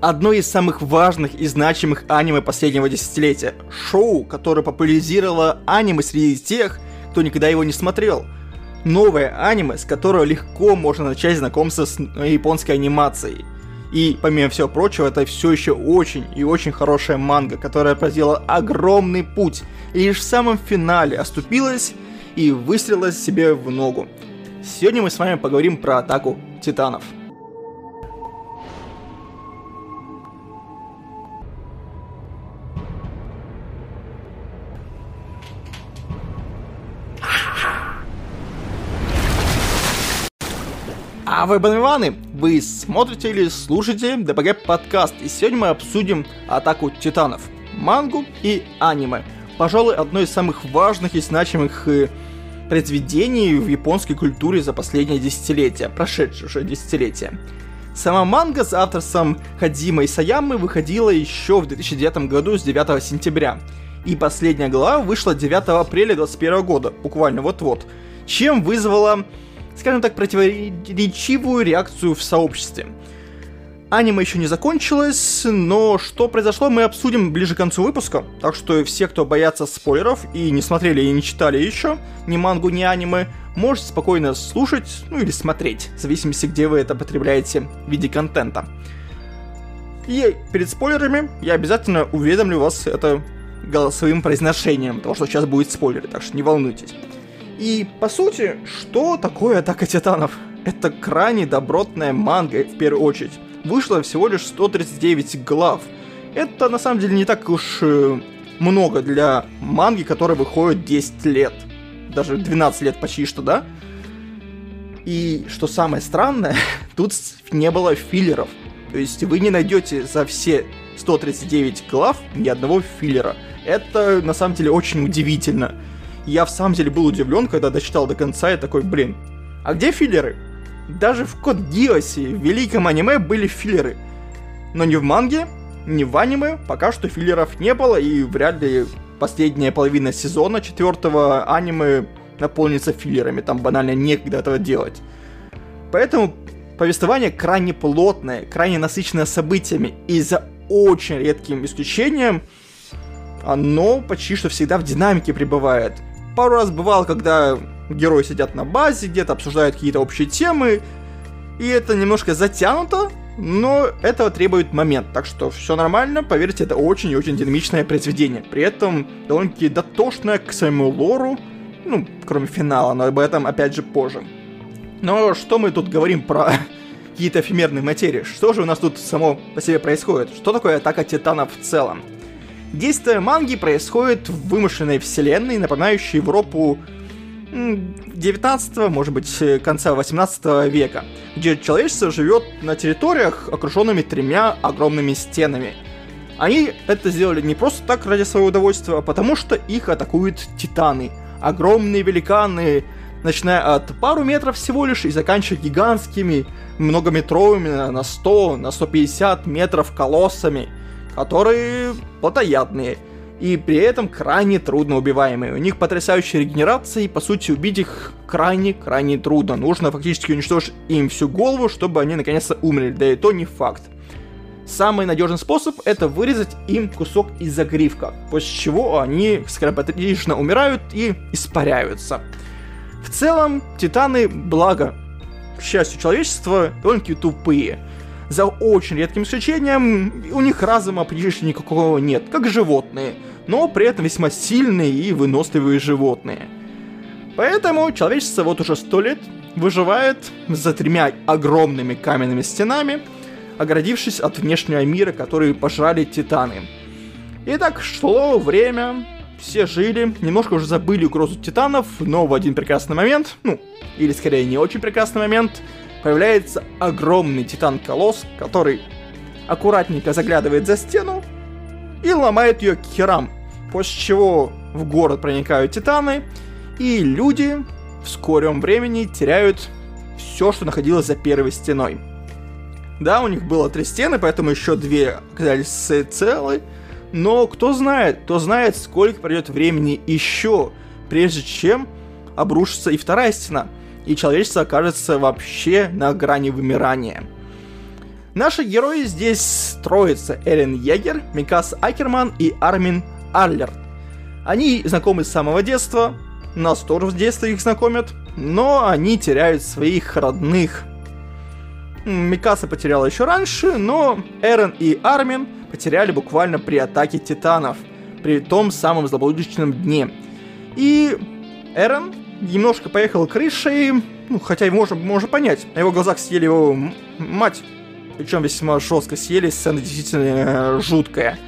одно из самых важных и значимых аниме последнего десятилетия. Шоу, которое популяризировало аниме среди тех, кто никогда его не смотрел. Новое аниме, с которого легко можно начать знакомство с японской анимацией. И, помимо всего прочего, это все еще очень и очень хорошая манга, которая проделала огромный путь, и лишь в самом финале оступилась и выстрелила себе в ногу. Сегодня мы с вами поговорим про атаку титанов. А вы, Банвиваны, вы смотрите или слушаете ДПГ подкаст, и сегодня мы обсудим Атаку Титанов, мангу и аниме. Пожалуй, одно из самых важных и значимых э, произведений в японской культуре за последнее десятилетие, прошедшее уже десятилетие. Сама манга с авторством Хадима и Саямы выходила еще в 2009 году с 9 сентября, и последняя глава вышла 9 апреля 2021 года, буквально вот-вот, чем вызвала скажем так, противоречивую реакцию в сообществе. Аниме еще не закончилось, но что произошло, мы обсудим ближе к концу выпуска. Так что все, кто боятся спойлеров и не смотрели и не читали еще ни мангу, ни аниме, можете спокойно слушать, ну или смотреть, в зависимости, где вы это потребляете в виде контента. И перед спойлерами я обязательно уведомлю вас это голосовым произношением, потому что сейчас будет спойлер, так что не волнуйтесь. И, по сути, что такое Атака Титанов? Это крайне добротная манга, в первую очередь. Вышло всего лишь 139 глав. Это, на самом деле, не так уж э, много для манги, которая выходит 10 лет. Даже 12 лет почти что, да? И что самое странное, тут не было филлеров. То есть вы не найдете за все 139 глав ни одного филлера. Это на самом деле очень удивительно я в самом деле был удивлен, когда дочитал до конца, и такой, блин, а где филлеры? Даже в Код Гиосе, в великом аниме, были филлеры. Но ни в манге, ни в аниме пока что филлеров не было, и вряд ли последняя половина сезона четвертого аниме наполнится филлерами, там банально некогда этого делать. Поэтому повествование крайне плотное, крайне насыщенное событиями, и за очень редким исключением оно почти что всегда в динамике пребывает пару раз бывало, когда герои сидят на базе, где-то обсуждают какие-то общие темы, и это немножко затянуто, но этого требует момент, так что все нормально, поверьте, это очень и очень динамичное произведение. При этом довольно-таки дотошное к своему лору, ну, кроме финала, но об этом опять же позже. Но что мы тут говорим про какие-то эфемерные материи? Что же у нас тут само по себе происходит? Что такое атака титанов в целом? Действие манги происходит в вымышленной вселенной, напоминающей Европу 19 может быть, э, конца 18 века, где человечество живет на территориях, окруженными тремя огромными стенами. Они это сделали не просто так ради своего удовольствия, а потому что их атакуют титаны. Огромные великаны, начиная от пару метров всего лишь и заканчивая гигантскими, многометровыми на 100, на 150 метров колоссами – которые плотоядные и при этом крайне трудно убиваемые. У них потрясающая регенерация, и по сути убить их крайне-крайне трудно. Нужно фактически уничтожить им всю голову, чтобы они наконец-то умерли, да и то не факт. Самый надежный способ это вырезать им кусок из загривка, после чего они скоропатично умирают и испаряются. В целом, титаны, благо, к счастью человечества, довольно-таки тупые за очень редким исключением, у них разума практически никакого нет, как животные, но при этом весьма сильные и выносливые животные. Поэтому человечество вот уже сто лет выживает за тремя огромными каменными стенами, оградившись от внешнего мира, который пожрали титаны. И так шло время, все жили, немножко уже забыли угрозу титанов, но в один прекрасный момент, ну, или скорее не очень прекрасный момент, появляется огромный титан-колосс, который аккуратненько заглядывает за стену и ломает ее к херам, после чего в город проникают титаны, и люди в скором времени теряют все, что находилось за первой стеной. Да, у них было три стены, поэтому еще две оказались целы, но кто знает, кто знает, сколько пройдет времени еще, прежде чем обрушится и вторая стена – и человечество окажется вообще на грани вымирания. Наши герои здесь строятся Эрен Егер, Микас Акерман и Армин Арлер. Они знакомы с самого детства, нас тоже в детстве их знакомят, но они теряют своих родных. Микаса потеряла еще раньше, но Эрен и Армин потеряли буквально при атаке титанов, при том самом злополучном дне. И Эрен немножко поехал крышей, ну, хотя и можно, можно понять, на его глазах съели его мать, причем весьма жестко съели, сцена действительно э, жуткая.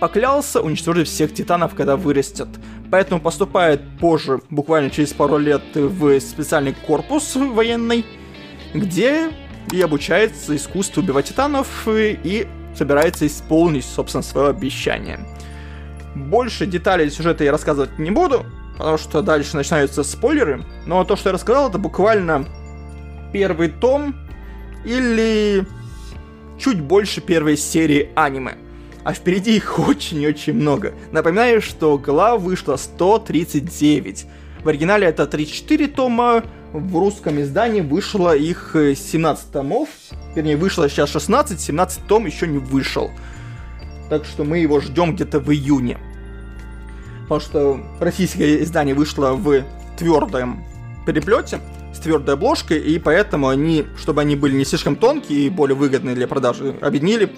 Поклялся уничтожить всех титанов, когда вырастет, поэтому поступает позже, буквально через пару лет, в специальный корпус военный, где и обучается искусству убивать титанов и собирается исполнить, собственно, свое обещание. Больше деталей сюжета я рассказывать не буду, потому что дальше начинаются спойлеры, но то, что я рассказал, это буквально первый том или чуть больше первой серии аниме. А впереди их очень-очень много. Напоминаю, что глав вышло 139. В оригинале это 34 тома, в русском издании вышло их 17 э, томов. Вернее, вышло сейчас 16, 17 том еще не вышел. Так что мы его ждем где-то в июне. Потому что российское издание вышло в твердом переплете, с твердой обложкой, и поэтому они, чтобы они были не слишком тонкие и более выгодные для продажи, объединили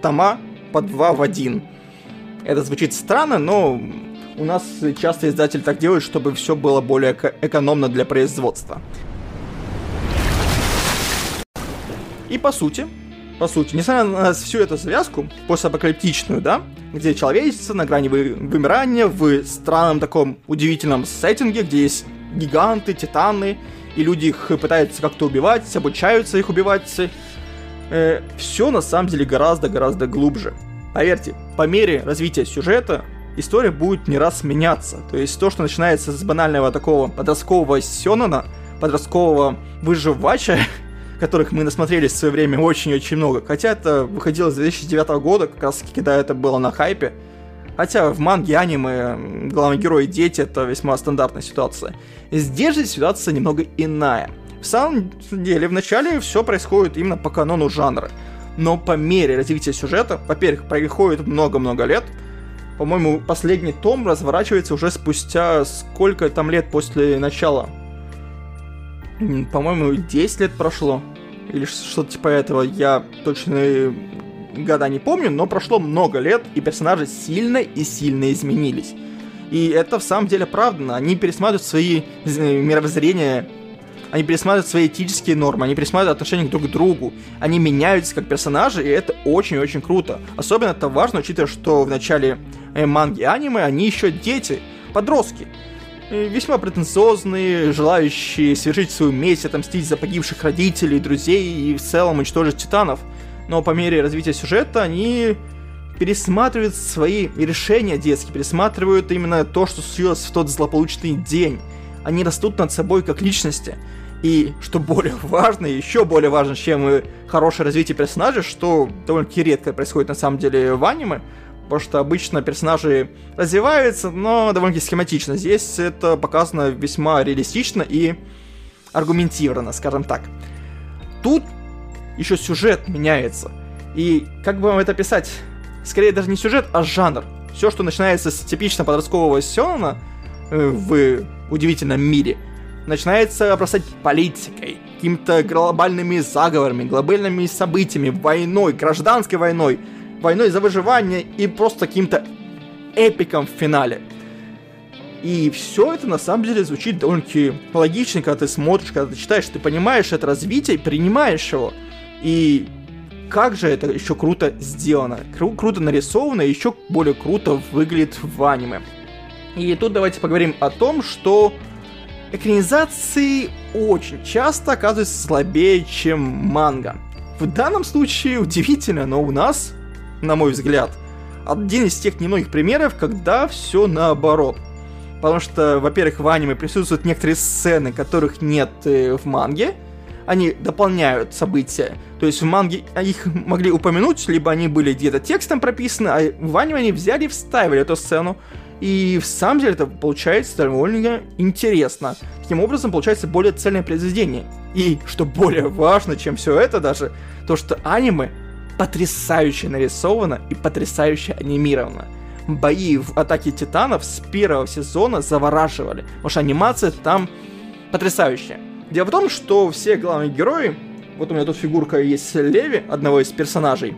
тома по два в один. Это звучит странно, но у нас часто издатель так делает, чтобы все было более экономно для производства. И по сути, по сути, несмотря на всю эту связку, постапокалиптичную, да, где человечество на грани вы вымирания в странном таком удивительном сеттинге, где есть гиганты, титаны, и люди их пытаются как-то убивать, обучаются их убивать, э, все на самом деле гораздо-гораздо глубже. Поверьте, по мере развития сюжета история будет не раз меняться. То есть то, что начинается с банального такого подросткового сёнона, подросткового выживача, которых мы насмотрелись в свое время очень-очень много. Хотя это выходило с 2009 года, как раз когда это было на хайпе. Хотя в манге, аниме, главный герой и дети это весьма стандартная ситуация. Здесь же ситуация немного иная. В самом деле, вначале все происходит именно по канону жанра. Но по мере развития сюжета, во-первых, происходит много-много лет, по-моему, последний том разворачивается уже спустя сколько там лет после начала. По-моему, 10 лет прошло. Или что-то типа этого. Я точно года не помню, но прошло много лет, и персонажи сильно и сильно изменились. И это в самом деле правда. Они пересматривают свои э, мировоззрения они пересматривают свои этические нормы, они пересматривают отношения друг к другу, они меняются как персонажи, и это очень-очень круто. Особенно это важно, учитывая, что в начале э, манги и аниме они еще дети, подростки. Весьма претенциозные, желающие совершить свою месть, отомстить за погибших родителей, друзей и в целом уничтожить титанов. Но по мере развития сюжета они пересматривают свои решения детские, пересматривают именно то, что случилось в тот злополучный день. Они растут над собой как личности. И, что более важно, еще более важно, чем хорошее развитие персонажей, что довольно-таки редко происходит на самом деле в аниме, потому что обычно персонажи развиваются, но довольно-таки схематично. Здесь это показано весьма реалистично и аргументированно, скажем так. Тут еще сюжет меняется. И как бы вам это писать? Скорее даже не сюжет, а жанр. Все, что начинается с типично подросткового сёнона э, в удивительном мире – начинается обрастать политикой, какими-то глобальными заговорами, глобальными событиями, войной, гражданской войной, войной за выживание и просто каким-то эпиком в финале. И все это на самом деле звучит довольно-таки логично, когда ты смотришь, когда ты читаешь, ты понимаешь это развитие, принимаешь его. И как же это еще круто сделано, кру- круто нарисовано и еще более круто выглядит в аниме. И тут давайте поговорим о том, что экранизации очень часто оказываются слабее, чем манга. В данном случае удивительно, но у нас, на мой взгляд, один из тех немногих примеров, когда все наоборот. Потому что, во-первых, в аниме присутствуют некоторые сцены, которых нет э, в манге. Они дополняют события. То есть в манге их могли упомянуть, либо они были где-то текстом прописаны, а в аниме они взяли и вставили эту сцену. И в самом деле это получается довольно интересно. Таким образом, получается более цельное произведение. И, что более важно, чем все это даже, то, что аниме потрясающе нарисовано и потрясающе анимировано. Бои в Атаке Титанов с первого сезона завораживали, потому что анимация там потрясающая. Дело в том, что все главные герои, вот у меня тут фигурка есть Леви, одного из персонажей,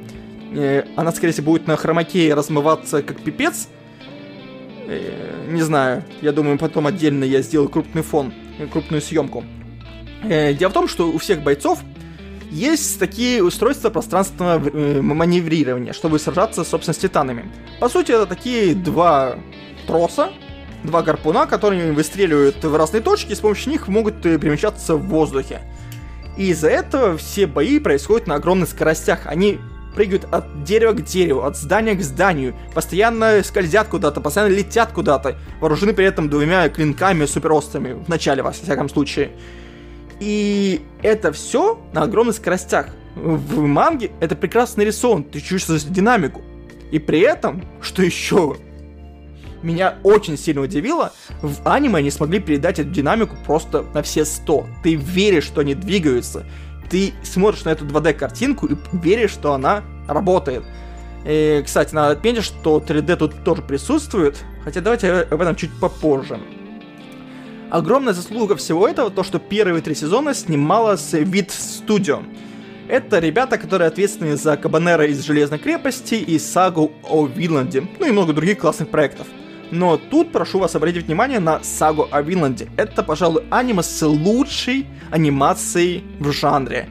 э, она, скорее всего, будет на хромаке размываться как пипец, э, не знаю, я думаю, потом отдельно я сделаю крупный фон, крупную съемку. Э, дело в том, что у всех бойцов есть такие устройства пространственного э, маневрирования, чтобы сражаться, собственно, с титанами. По сути, это такие два троса, два гарпуна, которые выстреливают в разные точки, и с помощью них могут э, перемещаться в воздухе. И из-за этого все бои происходят на огромных скоростях. Они прыгают от дерева к дереву, от здания к зданию, постоянно скользят куда-то, постоянно летят куда-то, вооружены при этом двумя клинками суперострыми, в начале, во всяком случае. И это все на огромных скоростях. В манге это прекрасно нарисован, ты чувствуешь динамику. И при этом, что еще меня очень сильно удивило, в аниме они смогли передать эту динамику просто на все 100. Ты веришь, что они двигаются. Ты смотришь на эту 2D-картинку и веришь, что она работает. И, кстати, надо отметить, что 3D тут тоже присутствует, хотя давайте об этом чуть попозже. Огромная заслуга всего этого то, что первые три сезона снималась Вид Студио. Это ребята, которые ответственны за Кабанера из Железной крепости и сагу о Винланде, ну и много других классных проектов. Но тут прошу вас обратить внимание на сагу о Винланде. Это, пожалуй, аниме с лучшей анимацией в жанре.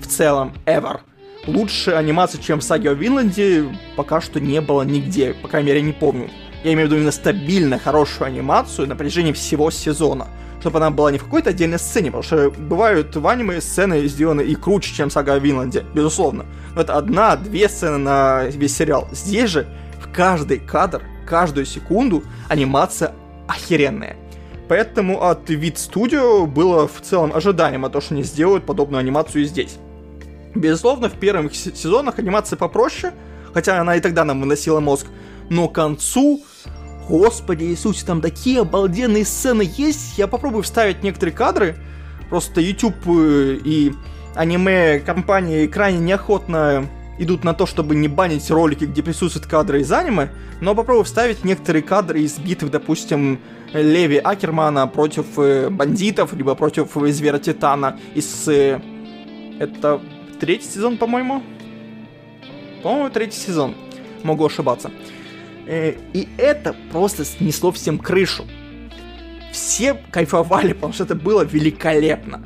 В целом, ever. Лучше анимации, чем в саге о Винланде, пока что не было нигде, по крайней мере, не помню. Я имею в виду именно стабильно хорошую анимацию на протяжении всего сезона. Чтобы она была не в какой-то отдельной сцене, потому что бывают в аниме сцены сделаны и круче, чем сага о Винланде, безусловно. Но это одна-две сцены на весь сериал. Здесь же в каждый кадр, каждую секунду анимация охеренная. Поэтому от Вид Studio было в целом ожидаемо то, что они сделают подобную анимацию и здесь. Безусловно, в первых сезонах анимация попроще, хотя она и тогда нам выносила мозг, но к концу, господи Иисусе, там такие обалденные сцены есть, я попробую вставить некоторые кадры, просто YouTube э, и аниме компании крайне неохотно идут на то, чтобы не банить ролики, где присутствуют кадры из аниме, но попробую вставить некоторые кадры из битвы, допустим, Леви Акермана против э, бандитов, либо против Звера Титана из... Э, это третий сезон, по-моему? По-моему, третий сезон. Могу ошибаться. Э, и это просто снесло всем крышу. Все кайфовали, потому что это было великолепно.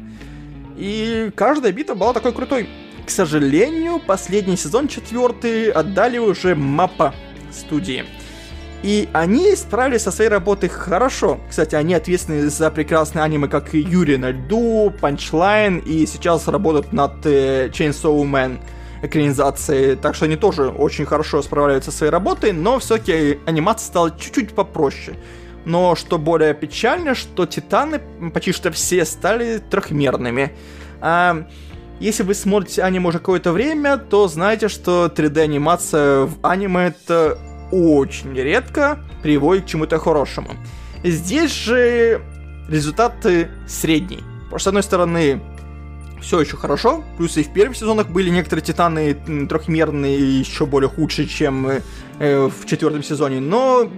И каждая битва была такой крутой. К сожалению, последний сезон, четвертый, отдали уже мапа студии. И они справились со своей работой хорошо. Кстати, они ответственны за прекрасные аниме, как и Юрий на льду, Punchline, и сейчас работают над э, Chainsaw Man экранизации, так что они тоже очень хорошо справляются со своей работой, но все-таки анимация стала чуть-чуть попроще. Но что более печально, что Титаны почти что все стали трехмерными. А, если вы смотрите аниме уже какое-то время, то знаете, что 3D-анимация в аниме это очень редко приводит к чему-то хорошему. Здесь же результаты средний. С одной стороны, все еще хорошо. Плюс и в первых сезонах были некоторые титаны трехмерные и еще более худшие, чем э, в четвертом сезоне. Но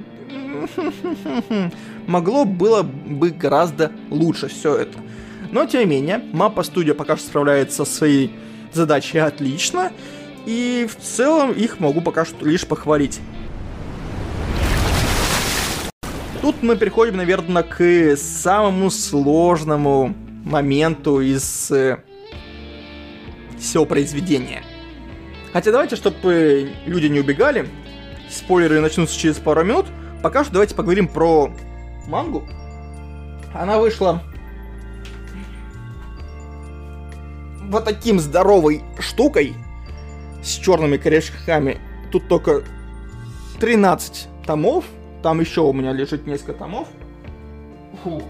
могло было бы гораздо лучше все это. Но тем не менее, Мапа Студия пока что справляется со своей задачей отлично. И в целом их могу пока что лишь похвалить. Тут мы переходим, наверное, к самому сложному моменту из э, всего произведения. Хотя давайте, чтобы люди не убегали, спойлеры начнутся через пару минут, пока что давайте поговорим про мангу. Она вышла вот таким здоровой штукой с черными корешками. Тут только 13 томов. Там еще у меня лежит несколько томов. Фух.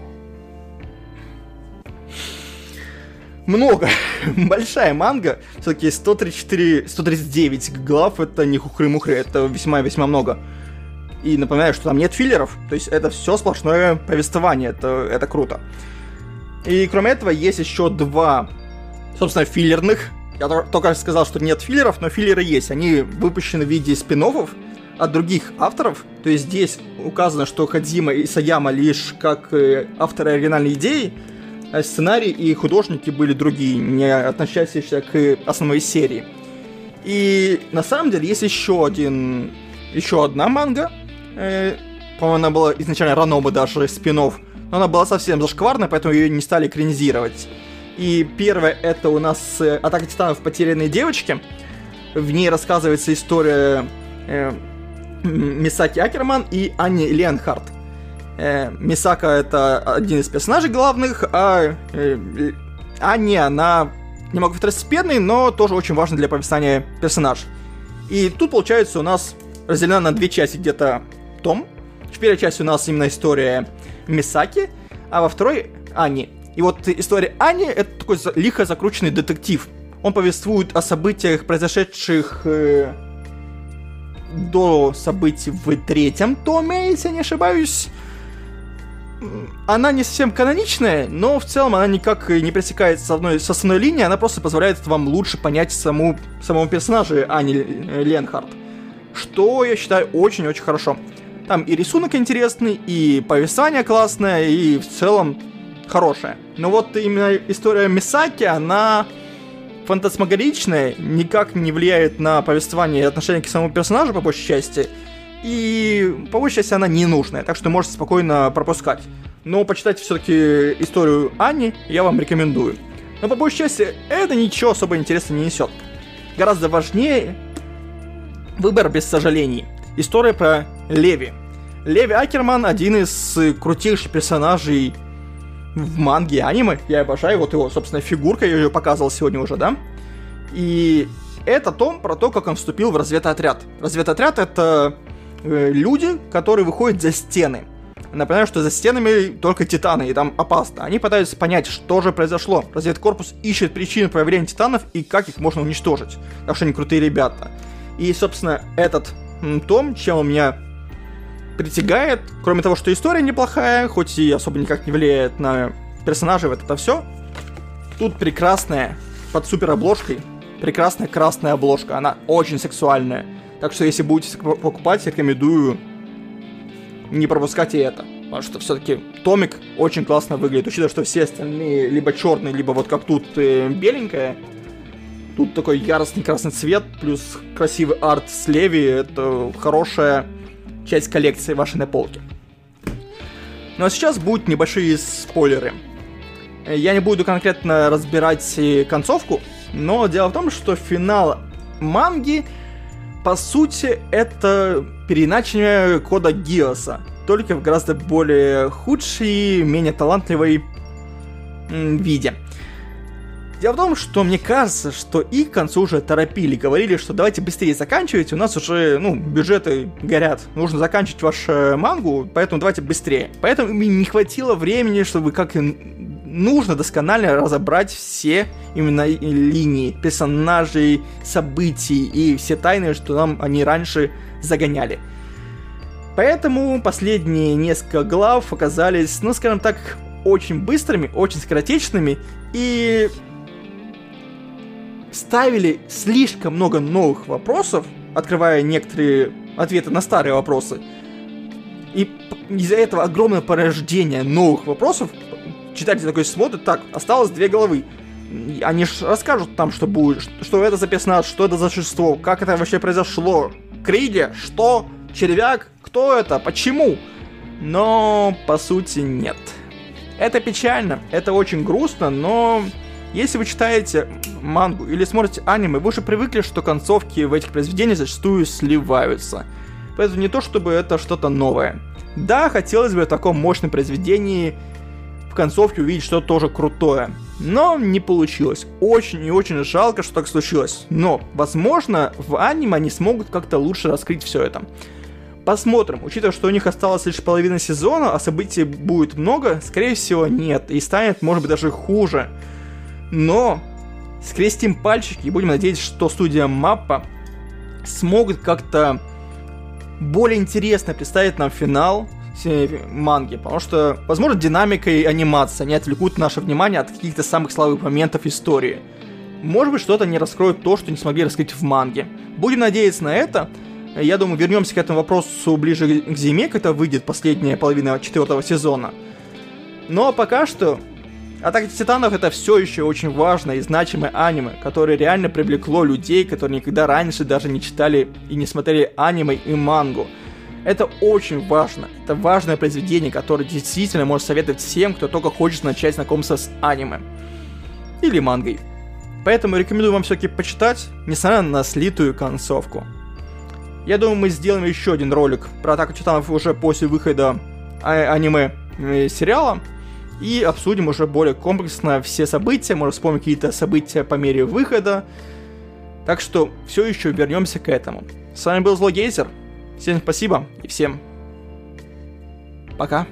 Много. Большая манга. Все-таки 134, 139 глав, это не хухры-мухры, это весьма-весьма много. И напоминаю, что там нет филлеров, то есть это все сплошное повествование, это, это круто. И кроме этого есть еще два, собственно, филлерных. Я только сказал, что нет филлеров, но филлеры есть. Они выпущены в виде спин от других авторов. То есть здесь указано, что Хадзима и Саяма лишь как э, авторы оригинальной идеи, сценарий и художники были другие, не относящиеся к основной серии. И на самом деле есть еще один, еще одна манга. Э, по-моему, она была изначально Ранобы даже спин но она была совсем зашкварная, поэтому ее не стали экранизировать. И первое это у нас э, Атака Титанов Потерянные девочки. В ней рассказывается история э, Мисаки Акерман и Анни Ленхарт. Э, Мисака это один из персонажей главных, а э, Анни, она немного второстепенный, но тоже очень важный для повествования персонаж. И тут, получается, у нас разделена на две части где-то том. В первой части у нас именно история Мисаки, а во второй Ани. И вот история Ани это такой лихо закрученный детектив. Он повествует о событиях, произошедших э, до событий в третьем томе, если я не ошибаюсь. Она не совсем каноничная, но в целом она никак не пресекается с, одной, с основной линии, она просто позволяет вам лучше понять саму, самого персонажа Ани Ленхард. Что я считаю очень-очень хорошо. Там и рисунок интересный, и повествование классное, и в целом хорошее. Но вот именно история Мисаки, она фантасмагоричная, никак не влияет на повествование и отношение к самому персонажу, по большей части, и по большей части она ненужная, так что можете спокойно пропускать. Но почитать все-таки историю Ани я вам рекомендую. Но по большей части это ничего особо интересного не несет. Гораздо важнее выбор без сожалений. История про Леви. Леви Акерман один из крутейших персонажей в манге аниме. Я обожаю вот его, собственно, фигурка, я ее показывал сегодня уже, да? И это том про то, как он вступил в разведотряд. Разведотряд — это э, люди, которые выходят за стены. Напоминаю, что за стенами только титаны, и там опасно. Они пытаются понять, что же произошло. Разведкорпус ищет причины появления титанов и как их можно уничтожить. Так что они крутые ребята. И, собственно, этот том, чем он меня притягает, кроме того, что история неплохая, хоть и особо никак не влияет на персонажей, вот это все. Тут прекрасная, под супер обложкой, прекрасная красная обложка, она очень сексуальная. Так что если будете покупать, рекомендую не пропускать и это. Потому что все-таки томик очень классно выглядит, учитывая, что все остальные либо черные, либо вот как тут э, беленькая. Тут такой яростный красный цвет, плюс красивый арт с Леви. Это хорошая часть коллекции вашей на полке. Ну а сейчас будут небольшие спойлеры. Я не буду конкретно разбирать концовку, но дело в том, что финал манги, по сути, это переиначивание кода Гиоса, только в гораздо более худшей, менее талантливой виде. Дело в том, что мне кажется, что и к концу уже торопили, говорили, что давайте быстрее заканчивайте, у нас уже, ну, бюджеты горят, нужно заканчивать вашу э, мангу, поэтому давайте быстрее. Поэтому мне не хватило времени, чтобы как нужно досконально разобрать все именно линии персонажей, событий и все тайны, что нам они раньше загоняли. Поэтому последние несколько глав оказались, ну, скажем так, очень быстрыми, очень скоротечными, и ставили слишком много новых вопросов, открывая некоторые ответы на старые вопросы. И из-за этого огромное порождение новых вопросов, читатель такой смотрит, так, осталось две головы. Они же расскажут там, что будет, что это за персонаж, что это за существо, как это вообще произошло. Криди, что? Червяк? Кто это? Почему? Но, по сути, нет. Это печально, это очень грустно, но если вы читаете мангу или смотрите аниме, вы уже привыкли, что концовки в этих произведениях зачастую сливаются. Поэтому не то, чтобы это что-то новое. Да, хотелось бы в таком мощном произведении в концовке увидеть что-то тоже крутое. Но не получилось. Очень и очень жалко, что так случилось. Но, возможно, в аниме они смогут как-то лучше раскрыть все это. Посмотрим. Учитывая, что у них осталось лишь половина сезона, а событий будет много, скорее всего, нет. И станет, может быть, даже хуже. Но скрестим пальчики и будем надеяться, что студия Маппа смогут как-то более интересно представить нам финал манги, потому что, возможно, динамика и анимация не отвлекут наше внимание от каких-то самых слабых моментов истории. Может быть, что-то не раскроет то, что не смогли раскрыть в манге. Будем надеяться на это. Я думаю, вернемся к этому вопросу ближе к зиме, когда выйдет последняя половина четвертого сезона. Но пока что Атака Титанов это все еще очень важное и значимое аниме, которое реально привлекло людей, которые никогда раньше даже не читали и не смотрели аниме и мангу. Это очень важно. Это важное произведение, которое действительно может советовать всем, кто только хочет начать знакомиться с аниме. Или мангой. Поэтому рекомендую вам все-таки почитать, несмотря на слитую концовку. Я думаю, мы сделаем еще один ролик про Атаку Титанов уже после выхода а- аниме э, сериала и обсудим уже более комплексно все события, может вспомнить какие-то события по мере выхода. Так что все еще вернемся к этому. С вами был Злогейзер. Всем спасибо и всем пока.